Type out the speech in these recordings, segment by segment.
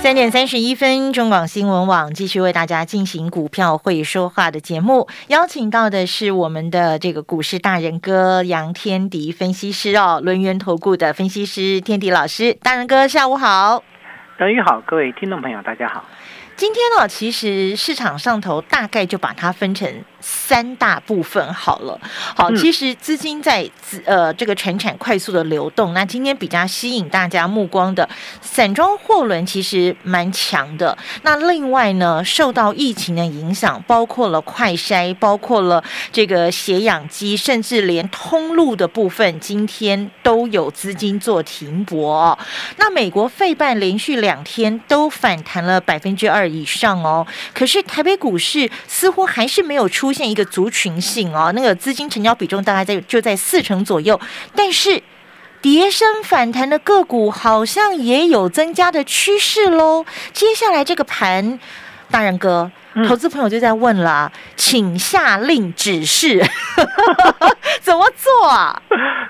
三点三十一分，中广新闻网继续为大家进行股票会说话的节目，邀请到的是我们的这个股市大人哥杨天迪分析师哦，轮源投顾的分析师天迪老师，大人哥下午好，等于好，各位听众朋友大家好。今天呢，其实市场上头大概就把它分成三大部分好了。好，其实资金在资呃这个全产快速的流动。那今天比较吸引大家目光的散装货轮其实蛮强的。那另外呢，受到疫情的影响，包括了快筛，包括了这个血氧机，甚至连通路的部分，今天都有资金做停泊。那美国费半连续两天都反弹了百分之二。以上哦，可是台北股市似乎还是没有出现一个族群性哦，那个资金成交比重大概在就在四成左右，但是跌升反弹的个股好像也有增加的趋势喽。接下来这个盘，大人哥，投资朋友就在问了，请下令指示，怎么做啊？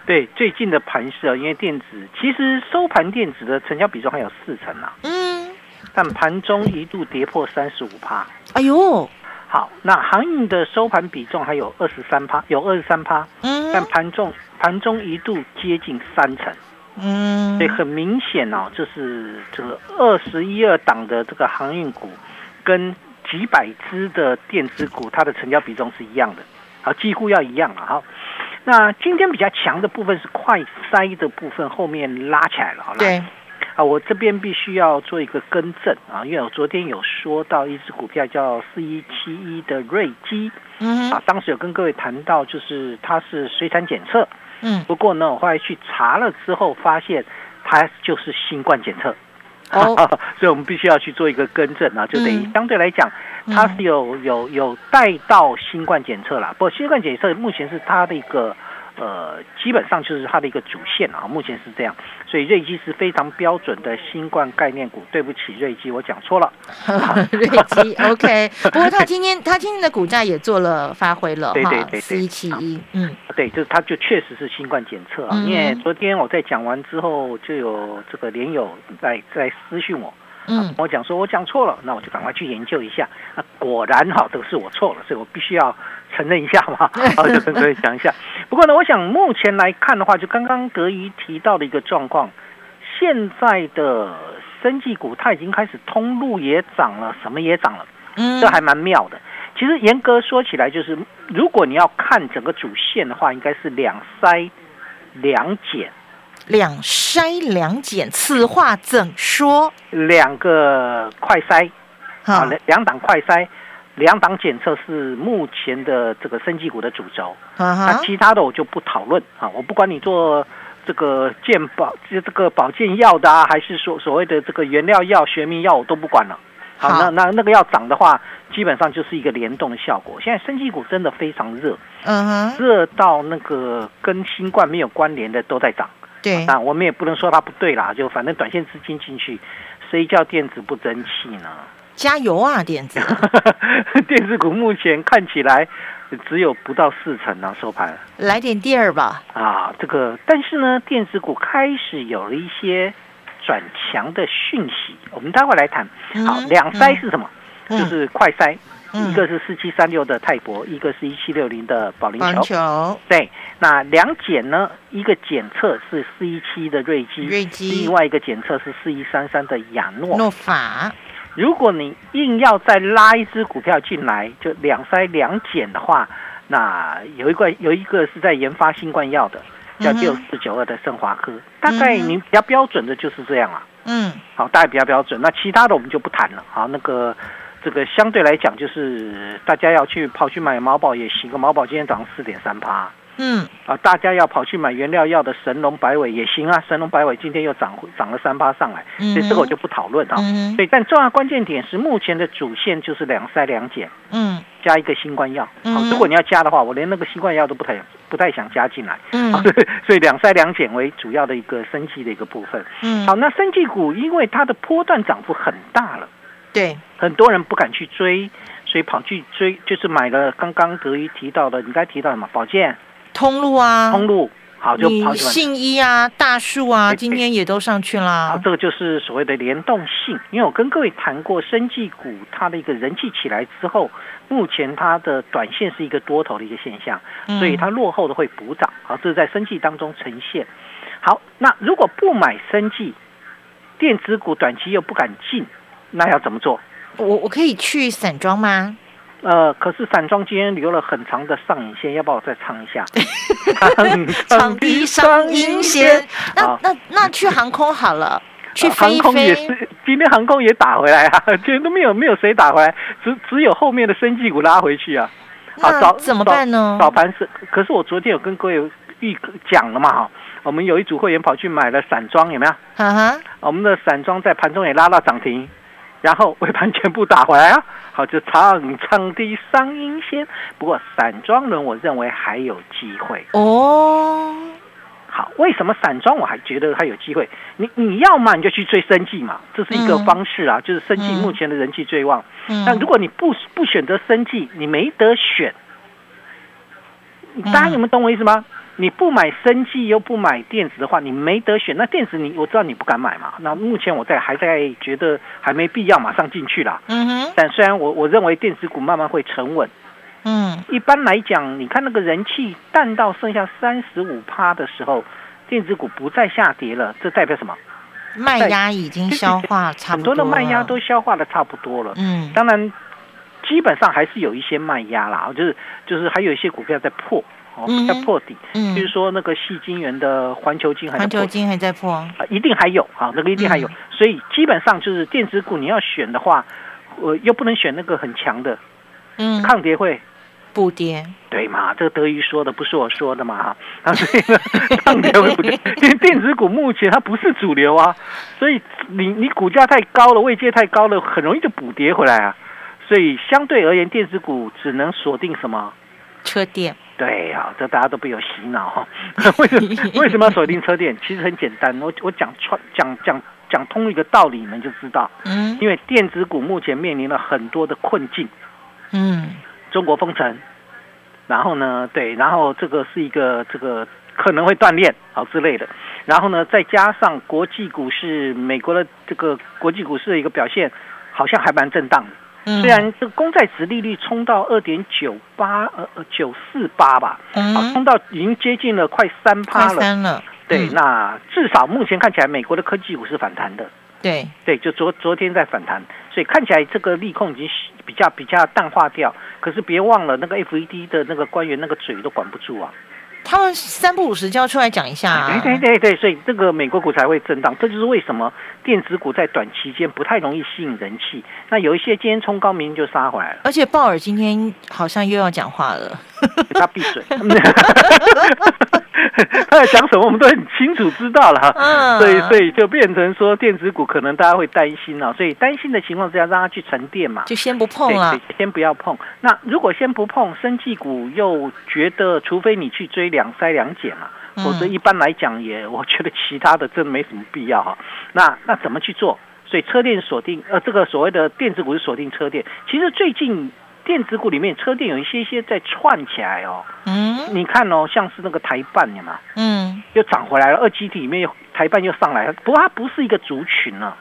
对，最近的盘势啊，因为电子其实收盘电子的成交比重还有四成啊，嗯。但盘中一度跌破三十五趴，哎呦，好，那航运的收盘比重还有二十三趴，有二十三趴，嗯，但盘中盘中一度接近三成，嗯，所以很明显哦，就是这个二十一二档的这个航运股，跟几百只的电子股，它的成交比重是一样的，好，几乎要一样了哈。那今天比较强的部分是快筛的部分，后面拉起来了，好了。对。啊，我这边必须要做一个更正啊，因为我昨天有说到一只股票叫四一七一的瑞基，嗯，啊，当时有跟各位谈到，就是它是水产检测，嗯，不过呢，我后来去查了之后，发现它就是新冠检测，哦，所以我们必须要去做一个更正啊，就等于相对来讲，它是有有有带到新冠检测啦，不过新冠检测目前是它的一个。呃，基本上就是它的一个主线啊，目前是这样，所以瑞基是非常标准的新冠概念股。对不起，瑞基，我讲错了。瑞基，OK。不过他今天他今天的股价也做了发挥了，对对对四一七一，嗯，对，就是它就确实是新冠检测啊。因为昨天我在讲完之后，就有这个连友在在私讯我。嗯，我讲说我讲错了，那我就赶快去研究一下。那果然哈，都是我错了，所以我必须要承认一下嘛。好，就跟各位讲一下。不过呢，我想目前来看的话，就刚刚德仪提到的一个状况，现在的生技股它已经开始通路也涨了，什么也涨了，嗯，这还蛮妙的。其实严格说起来，就是如果你要看整个主线的话，应该是两筛两减。两筛两检，此话怎说？两个快筛，啊，两两档快筛，两档检测是目前的这个生技股的主轴。那其他的我就不讨论啊，我不管你做这个健保，就这个保健药的啊，还是说所谓的这个原料药、学名药，我都不管了。好，那那那个要涨的话，基本上就是一个联动的效果。现在生技股真的非常热，嗯哼，热到那个跟新冠没有关联的都在涨。对，那我们也不能说它不对啦，就反正短线资金进去，谁叫电子不争气呢？加油啊，电子！电子股目前看起来只有不到四成呢，收盘。来点第二吧。啊，这个，但是呢，电子股开始有了一些转强的讯息，我们待会来谈。好，两筛是什么？就是快筛。一个是四七三六的泰博，一个是一七六零的保龄球。对，那两检呢？一个检测是四一七的瑞基，瑞基；另外一个检测是四一三三的亚诺诺法。如果你硬要再拉一只股票进来，就两筛两检的话，那有一个有一个是在研发新冠药的，叫六四九二的盛华科。大概你比较标准的就是这样啊。嗯，好，大概比较标准。那其他的我们就不谈了。好，那个。这个相对来讲，就是大家要去跑去买毛宝也行，个毛宝今天早上四点三趴。嗯，啊，大家要跑去买原料药的神龙摆尾也行啊，神龙摆尾今天又涨涨了三趴上来，所以这个我就不讨论啊。所以，但重要关键点是目前的主线就是两筛两减。嗯，加一个新冠药。好，如果你要加的话，我连那个新冠药都不太不太想加进来。嗯，所以两筛两检为主要的一个升级的一个部分。嗯，好，那升级股因为它的波段涨幅很大了，对，很多人不敢去追，所以跑去追，就是买了刚刚德一提到的，你刚才提到什么？保健通路啊，通路。好，就跑信一啊，大树啊，今天也都上去啦。好，这个就是所谓的联动性。因为我跟各位谈过，生技股它的一个人气起来之后，目前它的短线是一个多头的一个现象，所以它落后的会补涨。好，这是在生技当中呈现。好，那如果不买生技，电子股短期又不敢进，那要怎么做？我我可以去散装吗？呃，可是散装今天留了很长的上影线，要不要我再唱一下？长的上影线。那那那去航空好了，去航空也是，今天航空也打回来啊，今天都没有没有谁打回来，只只有后面的生技股拉回去啊。好，早怎么办呢？早盘是，可是我昨天有跟各位预讲了嘛哈，我们有一组会员跑去买了散装，有没有？嗯哼，我们的散装在盘中也拉到涨停。然后尾盘全部打回来啊，好就唱唱的上阴线。不过散装轮我认为还有机会哦。好，为什么散装我还觉得还有机会？你你要嘛你就去追生计嘛，这是一个方式啊，就是生计目前的人气最旺。但如果你不不选择生计，你没得选。大家有没有懂我意思吗？你不买生技又不买电子的话，你没得选。那电子你我知道你不敢买嘛。那目前我在还在觉得还没必要马上进去啦。嗯哼。但虽然我我认为电子股慢慢会沉稳。嗯。一般来讲，你看那个人气淡到剩下三十五趴的时候，电子股不再下跌了，这代表什么？卖压已经消化差不多。很多的卖压都消化的差不多了。嗯。当然，基本上还是有一些卖压啦，就是就是还有一些股票在破。在破底，嗯，就是说那个细晶圆的环球晶还环球晶还在破。啊，一定还有啊，那个一定还有，所以基本上就是电子股你要选的话，我又不能选那个很强的，嗯，抗跌会。补跌，对嘛？这个德瑜说的不是我说的嘛哈，啊，所以 抗跌会补跌，因为电子股目前它不是主流啊，所以你你股价太高了，位阶太高了，很容易就补跌回来啊，所以相对而言，电子股只能锁定什么？车电。对呀，这大家都被有洗脑 哈。为什么为什么要锁定车电？其实很简单，我我讲穿讲讲讲通一个道理，你们就知道。嗯。因为电子股目前面临了很多的困境。嗯。中国封城，然后呢，对，然后这个是一个这个可能会断链好之类的，然后呢，再加上国际股市，美国的这个国际股市的一个表现，好像还蛮震荡的。虽然这个公债值利率冲到二点九八呃呃九四八吧，啊，冲到已经接近了快三趴了。对，那至少目前看起来，美国的科技股是反弹的。对对，就昨昨天在反弹，所以看起来这个利空已经比较比较淡化掉。可是别忘了，那个 FED 的那个官员那个嘴都管不住啊。他们三不五时就要出来讲一下，对对对对，所以这个美国股才会震荡，这就是为什么电子股在短期间不太容易吸引人气。那有一些今天冲高，明天就杀回来了。而且鲍尔今天好像又要讲话了，他闭嘴。他在讲什么，我们都很清楚知道了哈。所以，所以就变成说，电子股可能大家会担心了。所以担心的情况之下，让它去沉淀嘛，就先不碰了，先不要碰。那如果先不碰，生技股又觉得，除非你去追两筛两减嘛，否则一般来讲也，我觉得其他的真没什么必要哈。那那怎么去做？所以车电锁定，呃，这个所谓的电子股是锁定车电。其实最近。电子股里面，车电有一些些在串起来哦。嗯，你看哦，像是那个台办，的嘛？嗯，又涨回来了。二基体里面又台办又上来了，不过它不是一个族群了。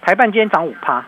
台办今天涨五趴，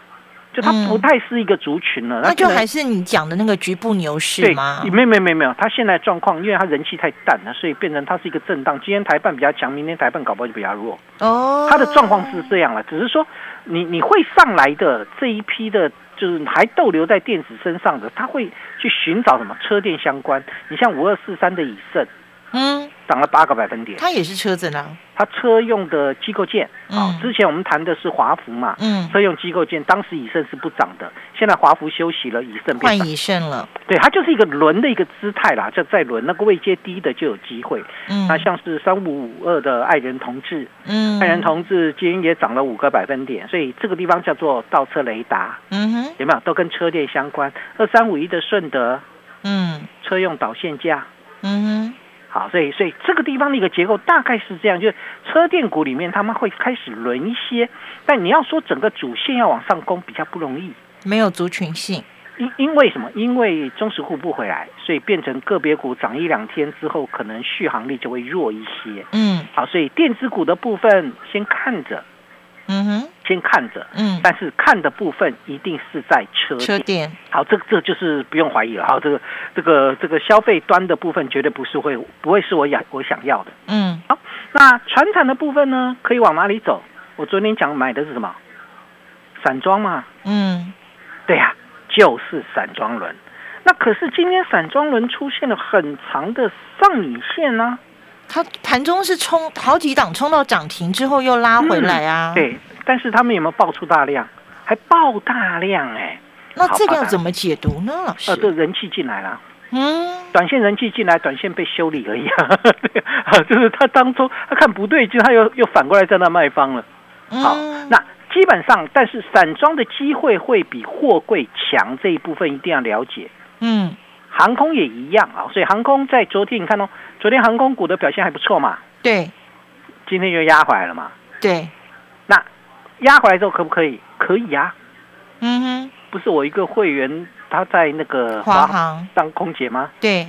就它不太是一个族群了。那就还是你讲的那个局部牛市吗？没没没没有，它现在状况，因为它人气太淡了，所以变成它是一个震荡。今天台办比较强，明天台办搞不好就比较弱。哦，它的状况是这样了，只是说你你会上来的这一批的。就是还逗留在电子身上的，他会去寻找什么车电相关。你像五二四三的以盛，嗯，涨了八个百分点。它也是车子呢？它车用的机构件。嗯。之前我们谈的是华孚嘛。嗯。车用机构件，当时以盛是不涨的，现在华孚休息了，以盛换以盛了。对，它就是一个轮的一个姿态啦，就在轮那个位阶低的就有机会。嗯。那像是三五五二的爱人同志，嗯，爱人同志今天也涨了五个百分点，所以这个地方叫做倒车雷达。嗯哼。有没有？都跟车电相关。二三五一的顺德。嗯，车用导线架，嗯哼，好，所以所以这个地方的一个结构大概是这样，就是车电股里面他们会开始轮一些，但你要说整个主线要往上攻比较不容易，没有族群性，因因为什么？因为中实户不回来，所以变成个别股涨一两天之后，可能续航力就会弱一些，嗯，好，所以电子股的部分先看着。嗯哼，先看着，嗯，但是看的部分一定是在车车店。好，这这就是不用怀疑了。好，这个这个这个消费端的部分绝对不是会不会是我想我想要的。嗯，好，那船产的部分呢，可以往哪里走？我昨天讲买的是什么？散装嘛。嗯，对呀，就是散装轮。那可是今天散装轮出现了很长的上影线呢。它盘中是冲好几档，冲到涨停之后又拉回来啊。对，但是他们有没有爆出大量？还爆大量哎！那这个要怎么解读呢？老师，呃，这人气进来了，嗯，短线人气进来，短线被修理而已啊。对，就是他当初他看不对，就他又又反过来在那卖方了。好，那基本上，但是散装的机会会比货柜强，这一部分一定要了解。嗯。航空也一样啊，所以航空在昨天你看哦，昨天航空股的表现还不错嘛。对，今天又压回来了嘛。对，那压回来之后可不可以？可以啊。嗯哼，不是我一个会员他在那个华航当空姐吗？对，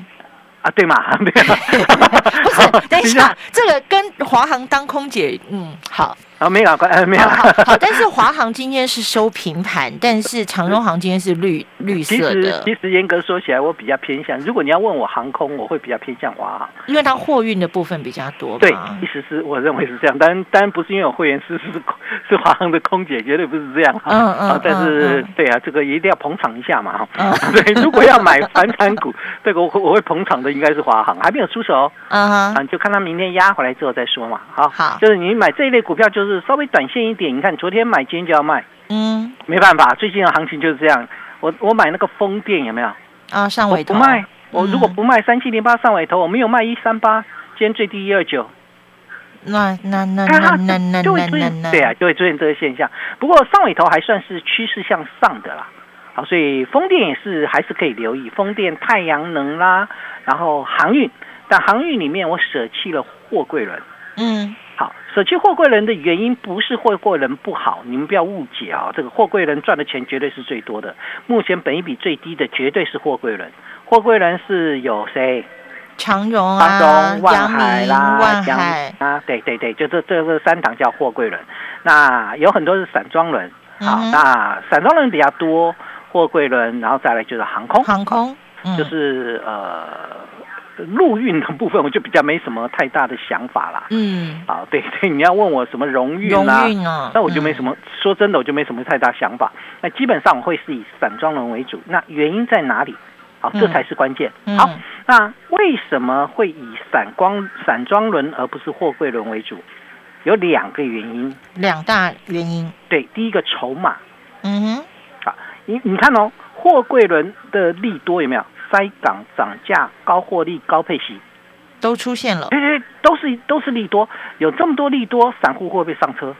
啊对嘛，对。不是，等一下，这个跟华航当空姐，嗯，好。啊，没有关，没有。好，但是华航今天是收平盘，但是长荣航今天是绿绿色的。其实，其实严格说起来，我比较偏向。如果你要问我航空，我会比较偏向华航，因为它货运的部分比较多。对，其实是我认为是这样，但当然不是因为我会员是是是华航的空姐，绝对不是这样。嗯嗯。但是，对啊，这个一定要捧场一下嘛。哈。对，如果要买反产股，这个我我会捧场的应该是华航，还没有出手。嗯哼。啊，就看他明天压回来之后再说嘛。好。好。就是你买这一类股票，就是。稍微短线一点，你看昨天买，今天就要卖，嗯，没办法，最近的行情就是这样。我我买那个风电有没有？啊，上尾头不卖，我如果不卖三七零八上尾头，我没有卖一三八，今天最低一二九，那那那那那那就会出现对啊，就会出现这个现象。不过上尾头还算是趋势向上的啦，好，所以风电也是还是可以留意，风电、太阳能啦，然后航运，但航运里面我舍弃了货柜轮，嗯。好，舍弃货柜人的原因不是货柜人不好，你们不要误解啊！这个货柜人赚的钱绝对是最多的，目前本一比最低的绝对是货柜人。货柜人是有谁？长荣啊，万海啦，万海啊，对对对，就这这个三档叫货柜人。那有很多是散装轮，好，那散装轮比较多，货柜轮，然后再来就是航空，航空就是呃。陆运的部分我就比较没什么太大的想法啦。嗯，啊，对 对，你要问我什么荣运啊？那我就没什么，说真的，我就没什么太大想法。那基本上我会是以散装轮为主。那原因在哪里？好，这才是关键。好，那为什么会以散光散装轮而不是货柜轮为主？有两个原因，两大原因。对，第一个筹码。嗯哼，好，你你看哦，货柜轮的利多有没有？塞港涨价、高获利、高配息，都出现了。对对，都是都是利多。有这么多利多，散户会不会上车？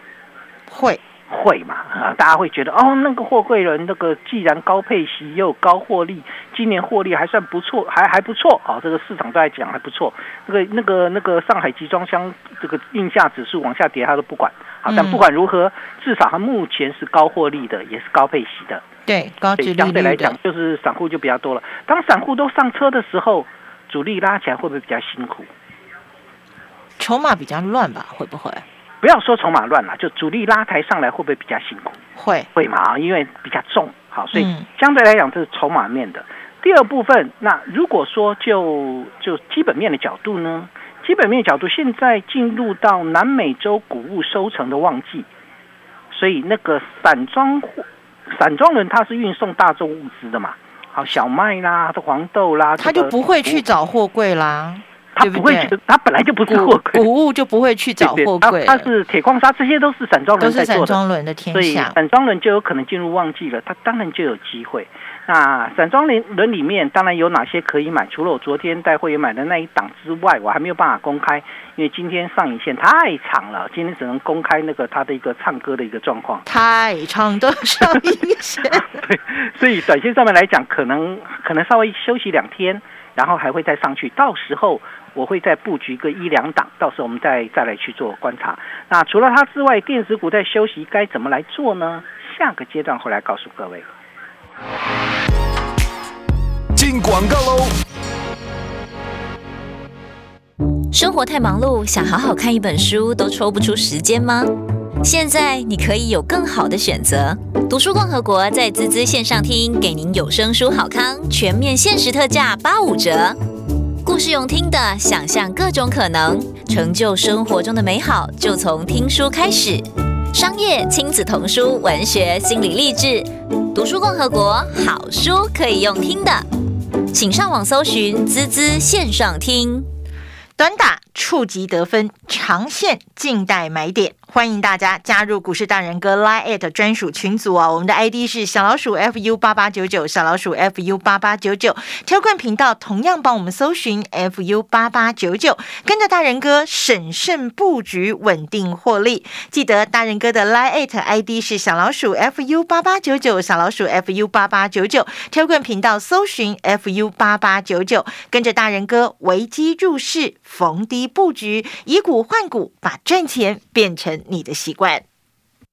会会嘛？啊，大家会觉得哦，那个货柜人，那个既然高配息又高获利，今年获利还算不错，还还不错啊。这个市场都在讲还不错。那个那个那个上海集装箱这个运价指数往下跌，他都不管。好，但不管如何，至少它目前是高获利的，也是高配息的。对，高值相对来讲，就是散户就比较多了。当散户都上车的时候，主力拉起来会不会比较辛苦？筹码比较乱吧？会不会？不要说筹码乱了，就主力拉抬上来会不会比较辛苦？会会嘛？因为比较重，好，所以相对来讲这是筹码面的。第二部分，那如果说就就基本面的角度呢？基本面角度，现在进入到南美洲谷物收成的旺季，所以那个散装货。散装轮它是运送大众物资的嘛，好小麦啦、黄豆啦，他就不会去找货柜啦。它不会，他本来就不是货柜，谷物就不会去找货柜。它是铁矿砂，这些都是散装轮在做的。散装轮的天下，散装轮就有可能进入旺季了，它当然就有机会。那散装轮轮里面当然有哪些可以买？除了我昨天带会员买的那一档之外，我还没有办法公开，因为今天上影线太长了，今天只能公开那个它的一个唱歌的一个状况。太长的上影线，对，所以短线上面来讲，可能可能稍微休息两天，然后还会再上去。到时候我会再布局个一两档，到时候我们再再来去做观察。那除了它之外，电子股在休息该怎么来做呢？下个阶段会来告诉各位。进广告喽！生活太忙碌，想好好看一本书都抽不出时间吗？现在你可以有更好的选择。读书共和国在滋滋线上听，给您有声书好康全面限时特价八五折。故事用听的，想象各种可能，成就生活中的美好，就从听书开始。商业、亲子童书、文学、心理励志，读书共和国好书可以用听的，请上网搜寻“滋滋线上听”，短打触及得分，长线静待买点。欢迎大家加入股市大人哥 Line at 专属群组啊！我们的 ID 是小老鼠 fu 八八九九，小老鼠 fu 八八九九。挑冠频道同样帮我们搜寻 fu 八八九九，跟着大人哥审慎布局，稳定获利。记得大人哥的 Line at ID 是小老鼠 fu 八八九九，小老鼠 fu 八八九九。挑冠频道搜寻 fu 八八九九，跟着大人哥危机入市，逢低布局，以股换股，把赚钱变成。你的习惯。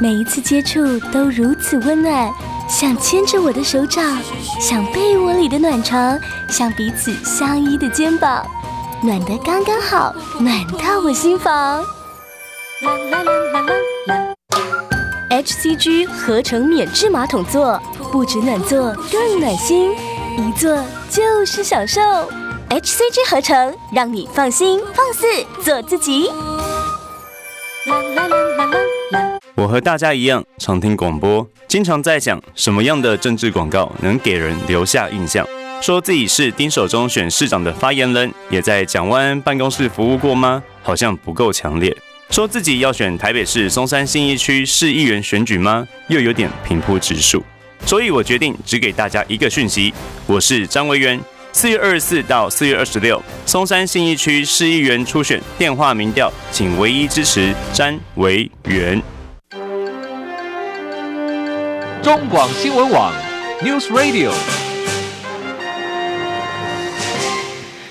每一次接触都如此温暖，像牵着我的手掌，像被窝里的暖床，像彼此相依的肩膀，暖得刚刚好，暖到我心房。啦啦啦啦啦啦！HCG 合成免治马桶座，不止暖座，更暖心，一坐就是享受。HCG 合成，让你放心放肆做自己。啦啦啦！我和大家一样，常听广播，经常在想什么样的政治广告能给人留下印象。说自己是丁守中选市长的发言人，也在蒋万安办公室服务过吗？好像不够强烈。说自己要选台北市松山信义区市议员选举吗？又有点平铺直述。所以我决定只给大家一个讯息：我是张维元。四月二十四到四月二十六，松山信义区市议员初选电话民调，请唯一支持詹维元。中广新闻网，News Radio。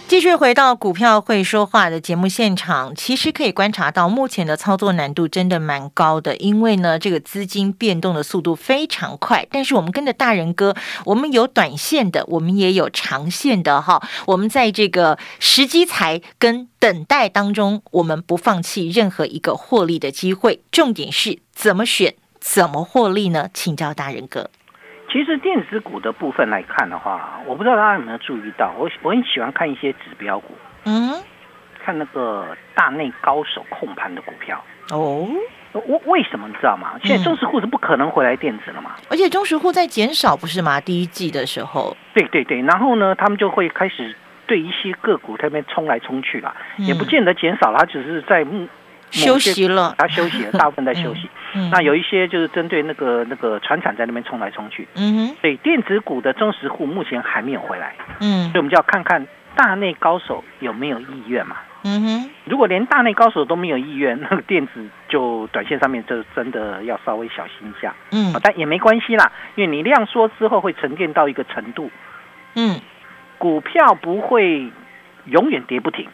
继续回到股票会说话的节目现场，其实可以观察到，目前的操作难度真的蛮高的，因为呢，这个资金变动的速度非常快。但是我们跟着大人哥，我们有短线的，我们也有长线的哈。我们在这个时机才跟等待当中，我们不放弃任何一个获利的机会。重点是怎么选。怎么获利呢？请教大人哥。其实电子股的部分来看的话，我不知道大家有没有注意到，我我很喜欢看一些指标股。嗯，看那个大内高手控盘的股票。哦，为为什么你知道吗？现在中实户是不可能回来电子了嘛？而且中实户在减少，不是吗？第一季的时候。对对对，然后呢，他们就会开始对一些个股那边冲来冲去了，也不见得减少了，只是在休息了，他休息了，大部分在休息。那有一些就是针对那个那个船厂在那边冲来冲去。嗯哼。所以电子股的中实户目前还没有回来。嗯。所以我们就要看看大内高手有没有意愿嘛。嗯哼。如果连大内高手都没有意愿，那个电子就短线上面就真的要稍微小心一下。嗯。但也没关系啦，因为你量缩之后会沉淀到一个程度。嗯。股票不会永远跌不停。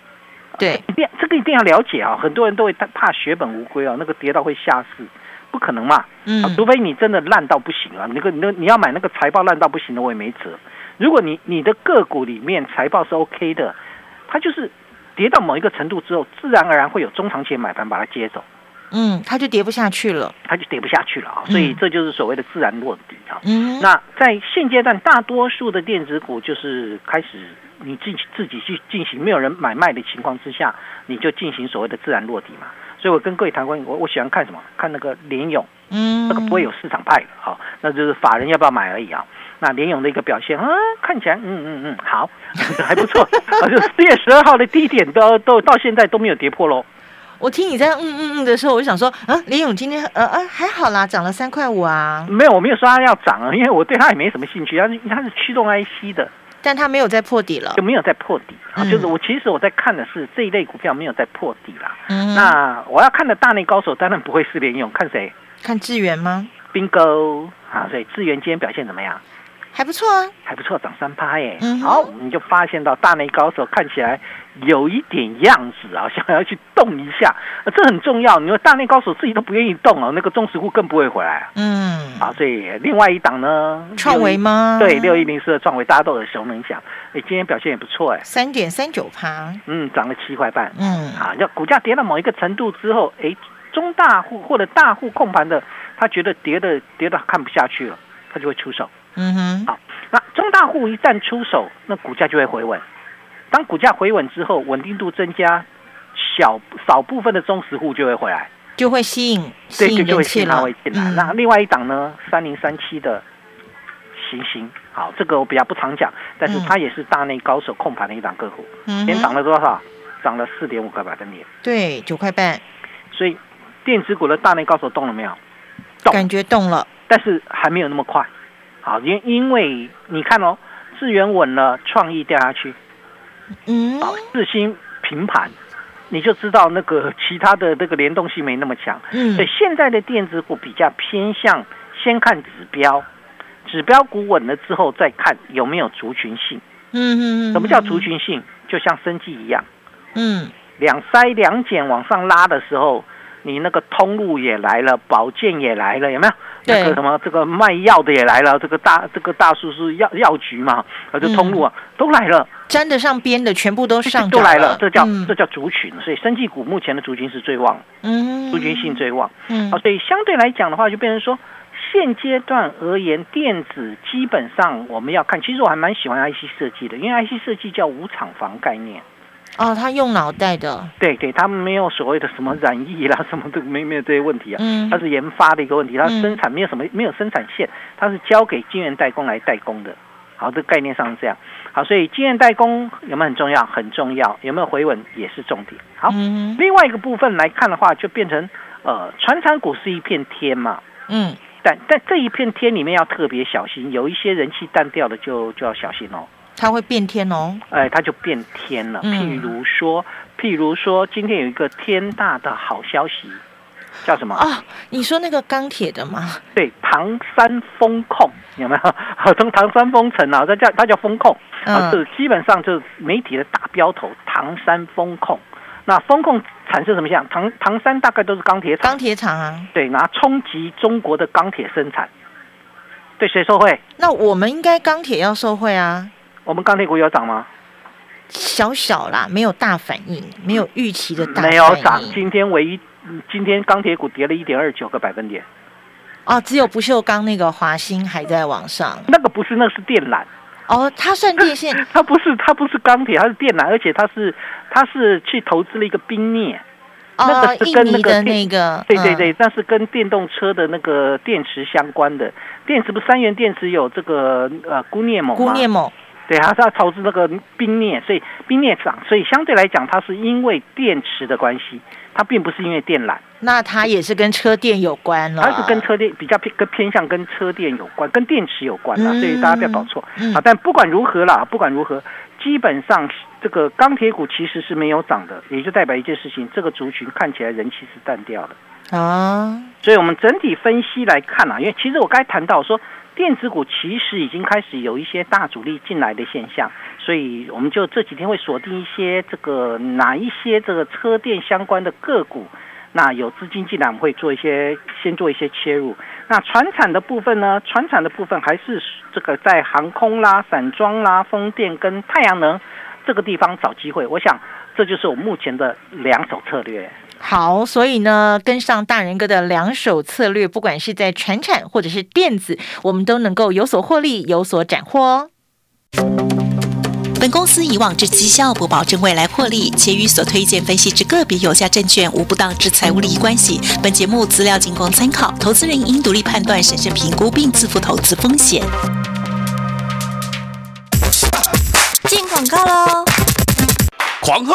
对，一定这个一定要了解啊！很多人都会怕血本无归啊，那个跌到会下市，不可能嘛。嗯，除非你真的烂到不行了，那个那你要买那个财报烂到不行的，我也没辙。如果你你的个股里面财报是 OK 的，它就是跌到某一个程度之后，自然而然会有中长期买盘把它接走。嗯，它就跌不下去了，它就跌不下去了啊，所以这就是所谓的自然落底啊。嗯，那在现阶段，大多数的电子股就是开始你自己自己去进行没有人买卖的情况之下，你就进行所谓的自然落底嘛。所以我跟各位谈过，我我喜欢看什么？看那个联勇，嗯，那个不会有市场派的哈，那就是法人要不要买而已啊。那联勇的一个表现啊，看起来嗯嗯嗯好，还不错，就四月十二号的低点都都到现在都没有跌破喽。我听你在嗯嗯嗯的时候，我就想说，啊，林勇今天呃呃还好啦，涨了三块五啊。没有，我没有说他要涨啊，因为我对他也没什么兴趣。他是他是驱动 IC 的，但它没有再破底了，就没有再破底啊。就是我其实我在看的是这一类股票没有再破底了。嗯。那我要看的大内高手当然不会是联用，看谁？看智源吗？Bingo 啊，所以智源今天表现怎么样？还不错啊，还不错，涨三趴耶。好，你就发现到大内高手看起来有一点样子啊，想要去动一下，这很重要。你说大内高手自己都不愿意动啊，那个中实户更不会回来。嗯，啊，所以另外一档呢，创维吗？对，六一零四的创维，大家都耳熟能详。哎，今天表现也不错哎，三点三九趴，嗯，涨了七块半。嗯，啊，要股价跌到某一个程度之后，哎，中大户或者大户控盘的，他觉得跌的跌的看不下去了，他就会出手。嗯哼，好，那中大户一旦出手，那股价就会回稳。当股价回稳之后，稳定度增加，小少部分的中实户就会回来，就会吸引吸引人气了。那另外一档呢，三零三七的行星，好，这个我比较不常讲，但是它也是大内高手控盘的一档个股。嗯，连涨了多少？涨了四点五个百分点。对，九块半。所以电子股的大内高手动了没有？动感觉动了，但是还没有那么快。好，因因为你看哦，资源稳了，创意掉下去，嗯，好，四星平盘，你就知道那个其他的这个联动性没那么强，嗯，所以现在的电子股比较偏向先看指标，指标股稳了之后再看有没有族群性，嗯嗯嗯，什么叫族群性？就像生计一样，嗯，两筛两减往上拉的时候。你那个通路也来了，保健也来了，有没有？那个什么，这个卖药的也来了，这个大这个大叔是药药局嘛？啊，这通路啊都来了，沾得上边的全部都上都来了，这叫这叫族群，所以生技股目前的族群是最旺，嗯，族群性最旺，嗯，啊，所以相对来讲的话，就变成说，现阶段而言，电子基本上我们要看，其实我还蛮喜欢 IC 设计的，因为 IC 设计叫无厂房概念。哦，他用脑袋的，对对，他们没有所谓的什么染疫啦，什么都没没有这些问题啊。嗯，它是研发的一个问题，它生产没有什么没有生产线，它是交给晶圆代工来代工的。好，这概念上是这样。好，所以晶圆代工有没有很重要？很重要，有没有回稳也是重点。好，另外一个部分来看的话，就变成呃，传产股是一片天嘛。嗯，但但这一片天里面要特别小心，有一些人气淡掉的就就要小心哦。它会变天哦，哎，它就变天了。譬如说，譬如说，今天有一个天大的好消息，叫什么啊？你说那个钢铁的吗？对，唐山风控有没有？从唐山封城啊，它叫它叫风控啊，是基本上就是媒体的大标头。唐山风控，那风控产生什么像唐唐山大概都是钢铁厂，钢铁厂啊，对，拿冲击中国的钢铁生产，对谁受贿？那我们应该钢铁要受贿啊。我们钢铁股有涨吗？小小啦，没有大反应，没有预期的大没有涨。今天唯一，今天钢铁股跌了一点二九个百分点。哦，只有不锈钢那个华兴还在往上。那个不是，那是电缆。哦，它算电线。它不是，它不是钢铁，它是电缆，而且它是，它是去投资了一个冰镍。那个是跟那个那个。对对对，那是跟电动车的那个电池相关的。电池不三元电池有这个呃钴镍锰钴镍锰。对，它是要投资那个冰镍，所以冰镍涨，所以相对来讲，它是因为电池的关系，它并不是因为电缆。那它也是跟车电有关了。它是跟车电比较偏，跟偏向跟车电有关，跟电池有关啦，所以大家不要搞错啊。但不管如何啦，不管如何，基本上这个钢铁股其实是没有涨的，也就代表一件事情，这个族群看起来人气是淡掉的啊。所以我们整体分析来看啊，因为其实我刚才谈到说。电子股其实已经开始有一些大主力进来的现象，所以我们就这几天会锁定一些这个哪一些这个车电相关的个股，那有资金进来，我们会做一些先做一些切入。那船产的部分呢？船产的部分还是这个在航空啦、散装啦、风电跟太阳能这个地方找机会。我想这就是我目前的两手策略。好，所以呢，跟上大人哥的两手策略，不管是在船产或者是电子，我们都能够有所获利，有所斩获哦。本公司以往之绩效不保证未来获利，且与所推荐分析之个别有价证券无不当之财务利益关系。本节目资料仅供参考，投资人应独立判断、审慎评估并自负投资风险。进广告喽！狂贺！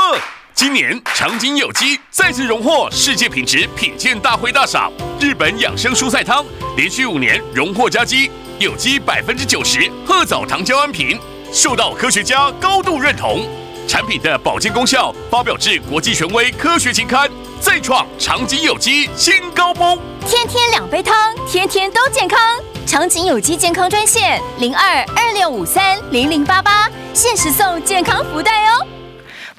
今年长景有机再次荣获世界品质品鉴大会大赏，日本养生蔬菜汤连续五年荣获佳绩，有机百分之九十褐藻糖胶安瓶。受到科学家高度认同，产品的保健功效发表至国际权威科学期刊，再创长景有机新高峰。天天两杯汤，天天都健康。长景有机健康专线零二二六五三零零八八，限时送健康福袋哦。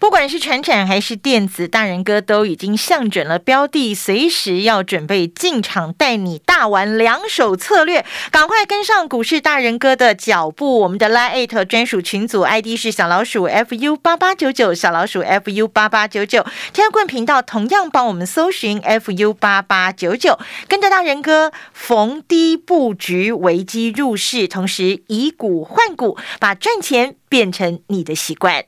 不管是船产还是电子，大人哥都已经向准了标的，随时要准备进场，带你大玩两手策略。赶快跟上股市大人哥的脚步！我们的 Line 专属群组 ID 是小老鼠 fu 八八九九，小老鼠 fu 八八九九。天棍频道同样帮我们搜寻 fu 八八九九，跟着大人哥逢低布局，危机入市，同时以股换股，把赚钱变成你的习惯。